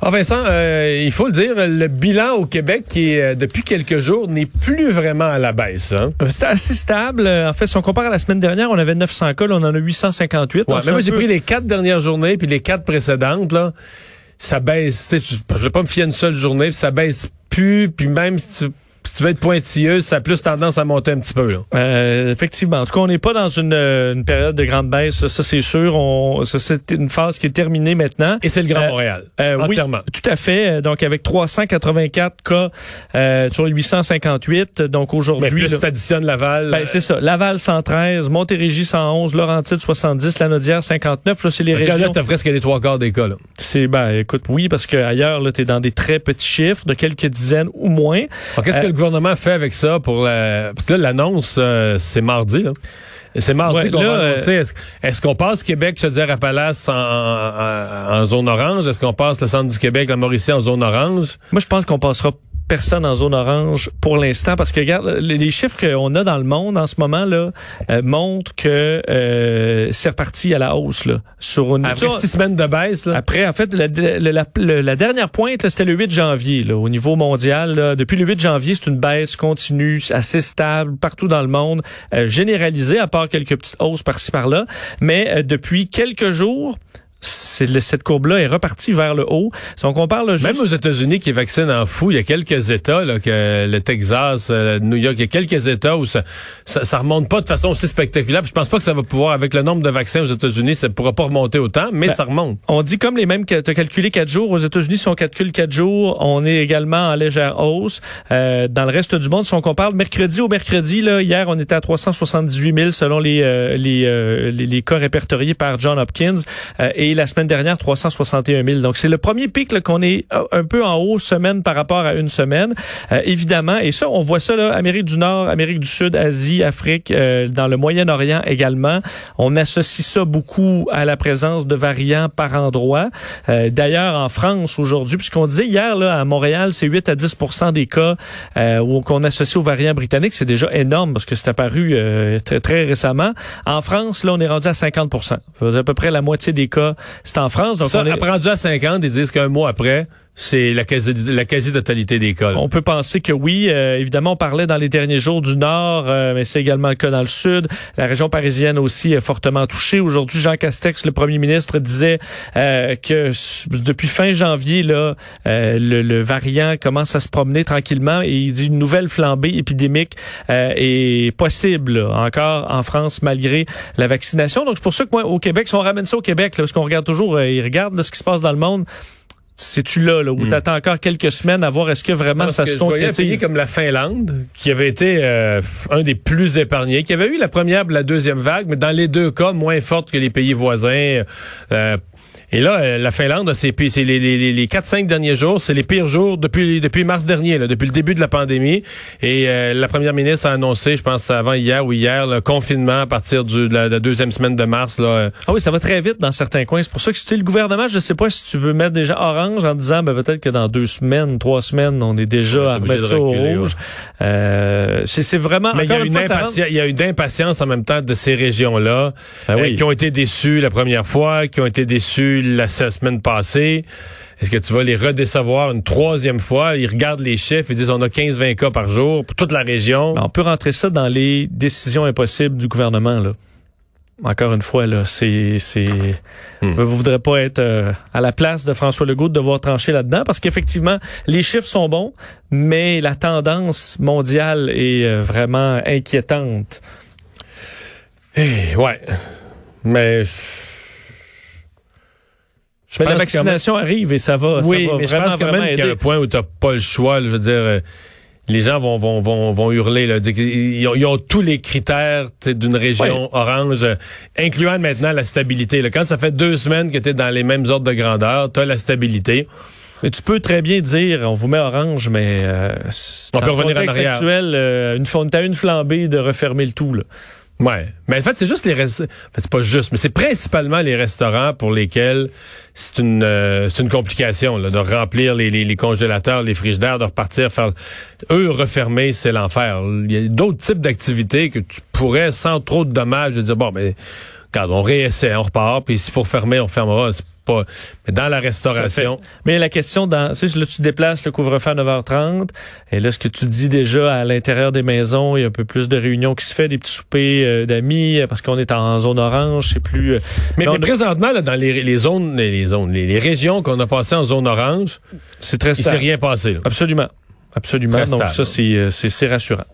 Ah Vincent, euh, il faut le dire, le bilan au Québec qui est, euh, depuis quelques jours n'est plus vraiment à la baisse. Hein? Euh, C'est assez stable. En fait, si on compare à la semaine dernière, on avait 900 cas, là, on en a 858. Ouais, moi un j'ai peu- pris les quatre dernières journées puis les quatre précédentes là, ça baisse. tu sais, Je vais pas me fier à une seule journée, puis ça baisse plus. Puis même si tu, tu veux être pointilleux, ça a plus tendance à monter un petit peu. Là. Euh, effectivement. En tout cas, on n'est pas dans une, euh, une période de grande baisse, ça, c'est sûr. On, ça, c'est une phase qui est terminée maintenant. Et c'est le Grand Euh, Montréal, Euh, oui, entièrement. tout à fait. Euh, Donc, avec 384 cas euh, sur les 858. Donc, Mais aujourd'hui... plus là- si t'additionnes Laval. Ben, c'est ça. Laval 113, Montérégie 111, Laurentide 70, Lanaudière 59. Là, c'est les euh, là, régions. t'as presque les trois quarts des cas. Là. C'est ben écoute, oui, parce que ailleurs, là, t'es dans des très petits chiffres, de quelques dizaines ou moins. Alors, Qu'est-ce que le gouvernement fait avec ça pour la... Parce que là, l'annonce, euh, c'est mardi. Là. C'est mardi Ouais, qu'on va euh, annoncer. Est-ce, est-ce qu'on passe Québec, Chaudière-Appalaches en, en, en zone orange? Est-ce qu'on passe le centre du Québec, la Mauricie en zone orange? Moi, je pense qu'on passera personne en zone orange pour l'instant parce que regarde les, chiffres qu'on a dans le monde en ce moment là euh, montrent que euh, c'est reparti à la hausse là sur une Après six semaines de baisse, là. Après, en fait, la, la- la- la- la dernière pointe, c'était le 8 janvier, là, au niveau mondial. là. Depuis le 8 janvier, c'est une baisse continue, assez stable, partout dans le monde, euh, généralisée, à part quelques petites hausses par-ci par-là. Mais euh, depuis quelques jours, le- cette courbe-là est repartie vers le haut. Si on compare le Même aux États-Unis qui vaccinent en fou, il y a quelques États, là, que le Texas, euh, New York, il y a quelques États où ça, ça, ça remonte pas de façon aussi spectaculaire. Puis je pense pas que ça va pouvoir, avec le nombre de vaccins aux États-Unis, ça pourra pas remonter autant, mais Ben, ça remonte. On dit comme les mêmes que tu as calculé quatre jours. Aux États-Unis, si on calcule quatre jours, on est également en légère hausse. Euh, dans le reste du monde, si on compare mercredi au mercredi, là, hier, on était à 378 000 selon les, euh, les, euh, les, les cas répertoriés par John Hopkins. Euh, et la semaine dernière, 361 000. Donc, c'est le premier pic qu'on est euh, un peu en haut semaine par rapport à une semaine. Euh, évidemment, et ça, on voit ça, là, Amérique du Nord, Amérique du Sud, Asie, Afrique, euh, dans le Moyen-Orient également. On associe ça beaucoup à la présence de variants par endroit. Euh, D'ailleurs, en France aujourd'hui, puisqu'on disait hier là, à Montréal, c'est 8 à 10% des cas euh, où- qu'on associe aux variants britanniques. C'est déjà énorme parce que c'est apparu euh, très, très récemment. En France, là, on est rendu à 50 Ça veut dire à peu près la moitié des cas, c'est en France. Donc, Ça, on est- à 50, ils disent qu'un mois après, c'est la quasi, la quasi-totalité des. On peut penser que oui. Euh, évidemment, on parlait dans les derniers jours du Nord, euh, mais c'est également le cas dans le Sud. La région parisienne aussi est fortement touchée. Aujourd'hui, Jean Castex, le premier ministre, disait euh, que depuis fin janvier, là, euh, le, le variant commence à se promener tranquillement et il dit une nouvelle flambée épidémique est possible encore en France malgré la vaccination. Donc, c'est pour ça que moi, au Québec, si on ramène ça au Québec, là, parce qu'on regarde toujours, ils regardent ce qui se passe dans le monde, c'est-tu là, là, où Hmm. t'attends encore quelques semaines à voir est-ce que vraiment Parce ça que se voyais un pays concrétise? comme la Finlande, qui avait été euh, un des plus épargnés, qui avait eu la première la deuxième vague, mais dans les deux cas, moins forte que les pays voisins. Euh, et là, euh, la Finlande, c'est les, les, les- les 4-5 derniers jours, c'est les pires jours depuis depuis mars dernier, là, depuis le début de la pandémie. Et euh, la première ministre a annoncé, je pense avant hier ou hier, le confinement à partir du, de, la, de la deuxième semaine de mars. Là, euh, Ah oui, ça va très vite dans certains coins. C'est pour ça que tu sais, le gouvernement, je sais pas si tu veux mettre déjà orange en disant ben, peut-être que dans deux semaines, trois semaines, on est déjà à remettre ça au rouge. Euh, c'est vraiment. Mais il y, a une fois, impatience, y a une impatience en même temps de ces régions-là Ben euh, oui. qui ont été déçues la première fois, qui ont été déçues la, la semaine passée. Est-ce que tu vas les redécevoir une troisième fois? Ils regardent les chiffres, ils disent on a 15-20 cas par jour pour toute la région. On peut rentrer ça dans les décisions impossibles du gouvernement. Là. Encore une fois, là, c'est, c'est, Hmm. je voudrais pas être euh, à la place de François Legault de devoir trancher là-dedans, parce qu'effectivement, les chiffres sont bons, mais la tendance mondiale est euh, vraiment inquiétante. Eh, ouais. Mais... je- Mais la vaccination arrive et ça va. oui, ça va mais je pense quand même qu'il y a un point où tu pas le choix. je veux dire, euh, les gens vont vont vont, vont hurler. Là, ils, ont, ils ont tous les critères tu sais, d'une région orange, euh, incluant maintenant la stabilité. là. Quand ça fait deux semaines que tu es dans les mêmes ordres de grandeur, tu as la stabilité. Mais tu peux très bien dire, on vous met orange, mais euh, c'est- On peut le revenir en arrière. actuel, euh, une, t'as une flambée de refermer le tout. Là. Ouais. Mais en fait, c'est juste les rest- en fait, c'est pas juste, mais c'est principalement les restaurants pour lesquels c'est une euh, c'est une complication là, de remplir les, les, les congélateurs, les frigidaires, de repartir faire eux refermer, c'est l'enfer. Il y a d'autres types d'activités que tu pourrais sans trop de dommages de dire bon mais quand on réessaie, on repart, puis s'il faut refermer, on fermera. Pas. Mais dans la restauration. Mais la question, dans, tu sais, là, tu déplaces le couvre-feu à 9h30. Et là, ce que tu dis déjà à l'intérieur des maisons, il y a un peu plus de réunions qui se fait, des petits soupers euh, d'amis, parce qu'on est en zone orange, c'est plus. Euh, mais, mais, présentement, là, dans les, les zones, les, zones, les, régions qu'on a passées en zone orange, c'est très. Il s'est rien passé. Là. Absolument, absolument. Donc ça, c'est c'est rassurant.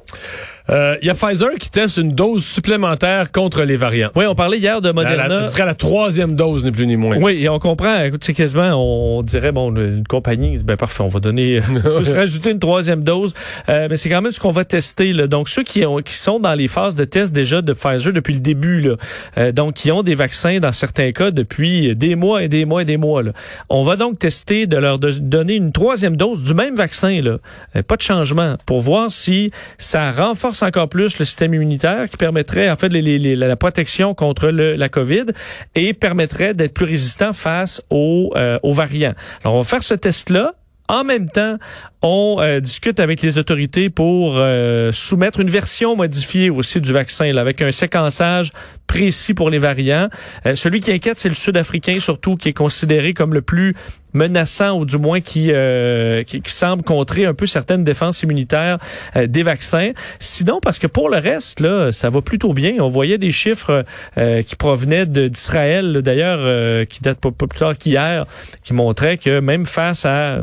Euh, il y a Pfizer qui teste une dose supplémentaire contre les variants. Oui, on parlait hier de Moderna. ce serait la troisième dose, ni plus ni moins. Oui, et on comprend. Écoute, c'est quasiment, on dirait, bon, une compagnie, ben parfait, on va donner, juste rajouter une troisième dose. Euh, mais c'est quand même ce qu'on va tester. Là. Donc, ceux qui, ont, qui sont dans les phases de test déjà de Pfizer depuis le début, là, euh, donc qui ont des vaccins dans certains cas depuis des mois et des mois et des mois. Là. On va donc tester de leur donner une troisième dose du même vaccin, là. pas de changement, pour voir si ça renforce encore plus le système immunitaire qui permettrait en fait la protection contre le, la COVID et permettrait d'être plus résistant face aux, euh, variants. Alors on va faire ce test-là en même temps, on euh, discute avec les autorités pour euh, soumettre une version modifiée aussi du vaccin, avec un séquençage précis pour les variants. celui qui inquiète, c'est le Sud-Africain surtout, qui est considéré comme le plus menaçant ou du moins qui, euh, qui, semble contrer un peu certaines défenses immunitaires euh, des vaccins. Sinon, parce que pour le reste, là, ça va plutôt bien. On voyait des chiffres euh, qui provenaient d'Israël, d'ailleurs, qui datent pas, plus tard qu'hier, qui montraient que même face à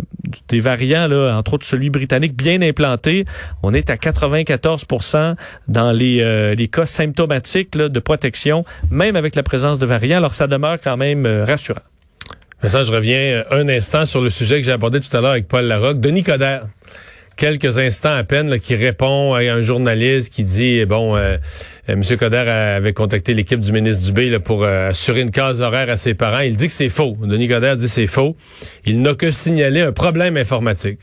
des variants, là, entre autres celui britannique bien implanté, on est à 94% dans les, les cas symptomatiques de protection, même avec la présence de variants. Alors ça demeure quand même rassurant. Ça, je reviens euh, un instant sur le sujet que j'ai abordé tout à l'heure avec Paul Larocque. Denis Coderre, quelques instants à peine, qui répond à un journaliste qui dit, bon, euh, euh M. Coder avait contacté l'équipe du ministre Dubé là, pour assurer une case horaire à ses parents. Il dit que c'est faux. Denis Coderre dit que c'est faux. Il n'a que signalé un problème informatique.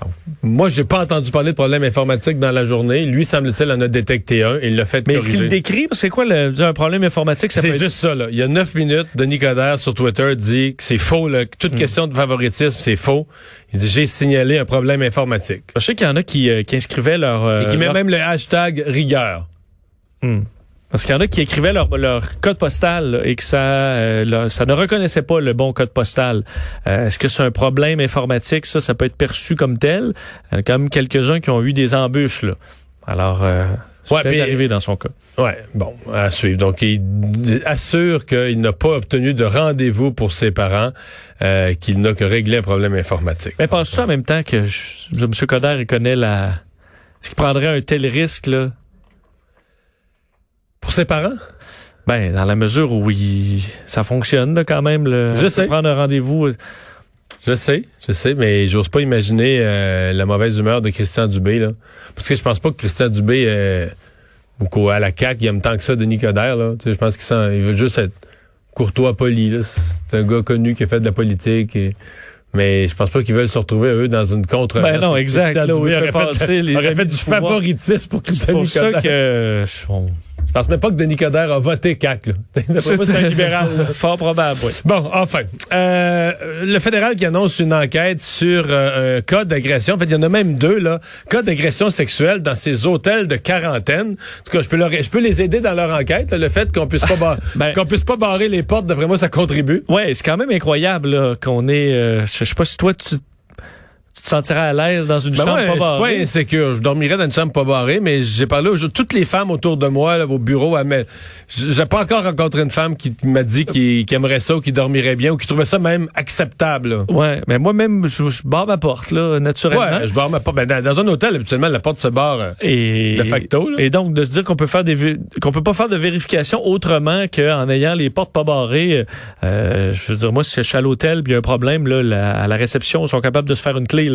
Donc, moi, j'ai pas entendu parler de problème informatique dans la journée. Lui, semble-t-il, en a détecté un. Il l'a fait Mais est-ce qu'il décrit? C'est quoi le, un problème informatique? C'est juste ça. Là. Il y a neuf minutes, Denis Coderre sur Twitter dit que c'est faux. Là, que toute hmm. question de favoritisme, c'est faux. Il dit, j'ai signalé un problème informatique. Je sais qu'il y en a qui, euh, qui inscrivaient leur... Euh, Et qui met même le hashtag rigueur. Hmm. Parce qu'il y en a qui écrivaient leur, code postal et que ça, euh, ça ne reconnaissait pas le bon code postal. Euh, est-ce que c'est un problème informatique? Ça, ça peut être perçu comme tel. Il y a quand même quelques-uns qui ont eu des embûches. Là. Alors, euh, c'est arrivé dans son cas. Ouais, bon, à suivre. Donc, il assure qu'il n'a pas obtenu de rendez-vous pour ses parents, euh, qu'il n'a que réglé un problème informatique. Mais pense ça en même temps que M. Coder, il connaît la... Est-ce qu'il prendrait un tel risque, là? Ses parents? Ben, dans la mesure où il, ça fonctionne quand même. Le, je sais. Prendre un rendez-vous. Euh. Je sais, je sais, mais j'ose pas imaginer euh, la mauvaise humeur de Christian Dubé. Là. Parce que je pense pas que Christian Dubé, euh, ou à la CAQ, il aime tant que ça Denis Coderre. Là. je pense qu'il il veut juste être courtois, poli. C'est un gars connu qui a fait de la politique. Et... Mais je pense pas qu'ils veulent se retrouver eux dans une contre. Ben non, exact. Là, où il aurait fait, les aurait fait du favoritisme pour Christian C'est pour ça que je pense même pas que Denis Coderre a voté CAC. C'est un libéral. Fort probable, oui. Bon, enfin. Euh, le fédéral qui annonce une enquête sur euh, un cas d'agression. En fait, il y en a même deux, là. Cas d'agression sexuelle dans ces hôtels de quarantaine. En tout cas, je peux, leur, je peux les aider dans leur enquête. le fait qu'on puisse pas ben qu'on puisse pas barrer les portes, d'après moi, ça contribue. Ouais, c'est quand même incroyable qu'on ait... Euh, je sais pas si toi, tu te sentirais à l'aise dans une ben chambre pas barrée? Je suis pas insécure. Je dormirais dans une chambre pas barrée, mais j'ai parlé aux toutes les femmes autour de moi, là, au bureau. J'ai pas encore rencontré une femme qui m'a dit qu'il aimerait ça ou qui dormirait bien ou qui trouvait ça même acceptable. Là. Ouais, mais moi-même, je, barre ma porte, là, naturellement. Ouais, je barre ma porte. Ben, dans, un hôtel, habituellement, la porte se barre euh, et, de facto. Là. Et donc, de se dire qu'on peut faire des qu'on peut pas faire de vérification autrement qu'en ayant les portes pas barrées. Euh, je veux dire, moi, si je suis à l'hôtel, il y a un problème, là, à la réception, ils sont capables de se faire une clé.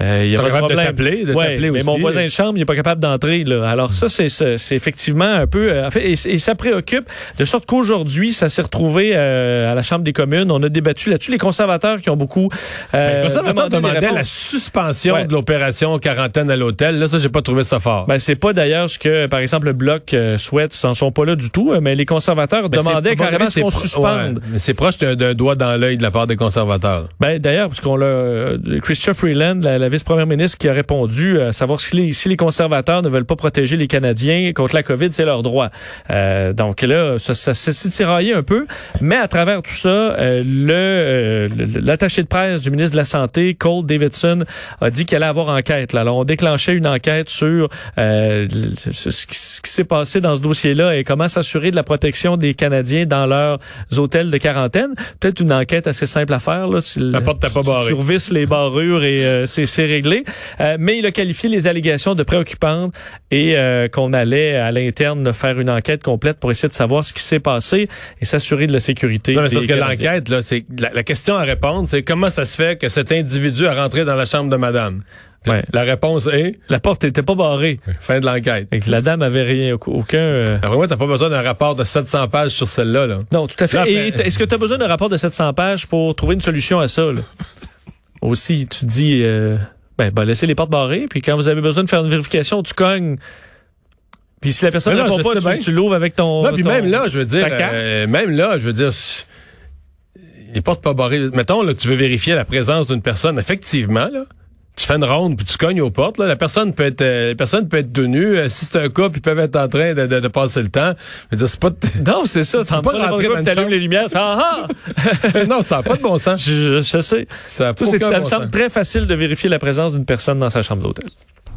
Euh, il y a pas de problème. De ouais, mais mon voisin de chambre, il n'est pas capable d'entrer. Là. Alors ça, c'est, c'est effectivement un peu... Euh, en fait, et, ça préoccupe, de sorte qu'aujourd'hui, ça s'est retrouvé euh, à la Chambre des communes. On a débattu là-dessus. Les conservateurs qui ont beaucoup... Euh, les conservateurs demandaient la suspension de l'opération quarantaine à l'hôtel. Là, ça, j'ai pas trouvé ça fort. Ben, c'est pas d'ailleurs ce que, par exemple, le Bloc souhaite. Ils n'en sont pas là du tout. Mais les conservateurs demandaient carrément qu'on suspende. mais c'est proche d'un doigt dans l'œil de la part des conservateurs. Ben, d'ailleurs, parce qu'on l'a... Christophe Freeland, la, vice-première ministre, qui a répondu à savoir si les, si les conservateurs ne veulent pas protéger les Canadiens contre la COVID, c'est leur droit. Euh, donc là, ça, ça, s'est tiraillé un peu. Mais à travers tout ça, euh, le l'attaché de presse du ministre de la Santé, Cole Davidson, a dit qu'elle allait avoir enquête. Là. Alors, on déclenchait une enquête sur ce qui, qui s'est passé dans ce dossier-là et comment s'assurer de la protection des Canadiens dans leurs hôtels de quarantaine. Peut-être une enquête assez simple à faire. Là, si la porte pas barrée. Tu les barrures et euh, c'est réglé. Euh, mais il a qualifié les allégations de préoccupantes et euh, qu'on allait à l'interne faire une enquête complète pour essayer de savoir ce qui s'est passé et s'assurer de la sécurité. Non, mais parce que l'enquête, là, c'est la, la, question à répondre, c'est comment ça se fait que cet individu a rentré dans la chambre de madame? Ouais. La réponse est la porte n'était pas barrée. Fin de l'enquête. La dame avait rien aucun. Euh... Vraiment, t'as pas besoin d'un rapport de 700 pages sur celle-là. Là. Non, tout à fait. Est-ce que tu as besoin d'un rapport de 700 pages pour trouver une solution à ça là? Aussi, tu dis euh, ben, ben laissez les portes barrées, puis quand vous avez besoin de faire une vérification, tu cognes. Puis si la personne ne répond pas, tu, tu l'ouvres avec ton. Non, puis même là, je veux dire, euh, même là, je veux dire les portes pas barrées. Mettons là, que tu veux vérifier la présence d'une personne, effectivement, là tu fais une ronde puis tu cognes aux portes là, la personne peut être euh, la personne peut être tenue euh, si c'est un cas puis ils peuvent être en train de, de, de passer le temps. Je veux dire c'est pas non c'est ça tu pas rentrer dans t'allumes les lumières ah, ah! non ça n'a pas de bon sens. Je, je sais. Ça, ça, ça me semble très facile de vérifier la présence d'une personne dans sa chambre d'hôtel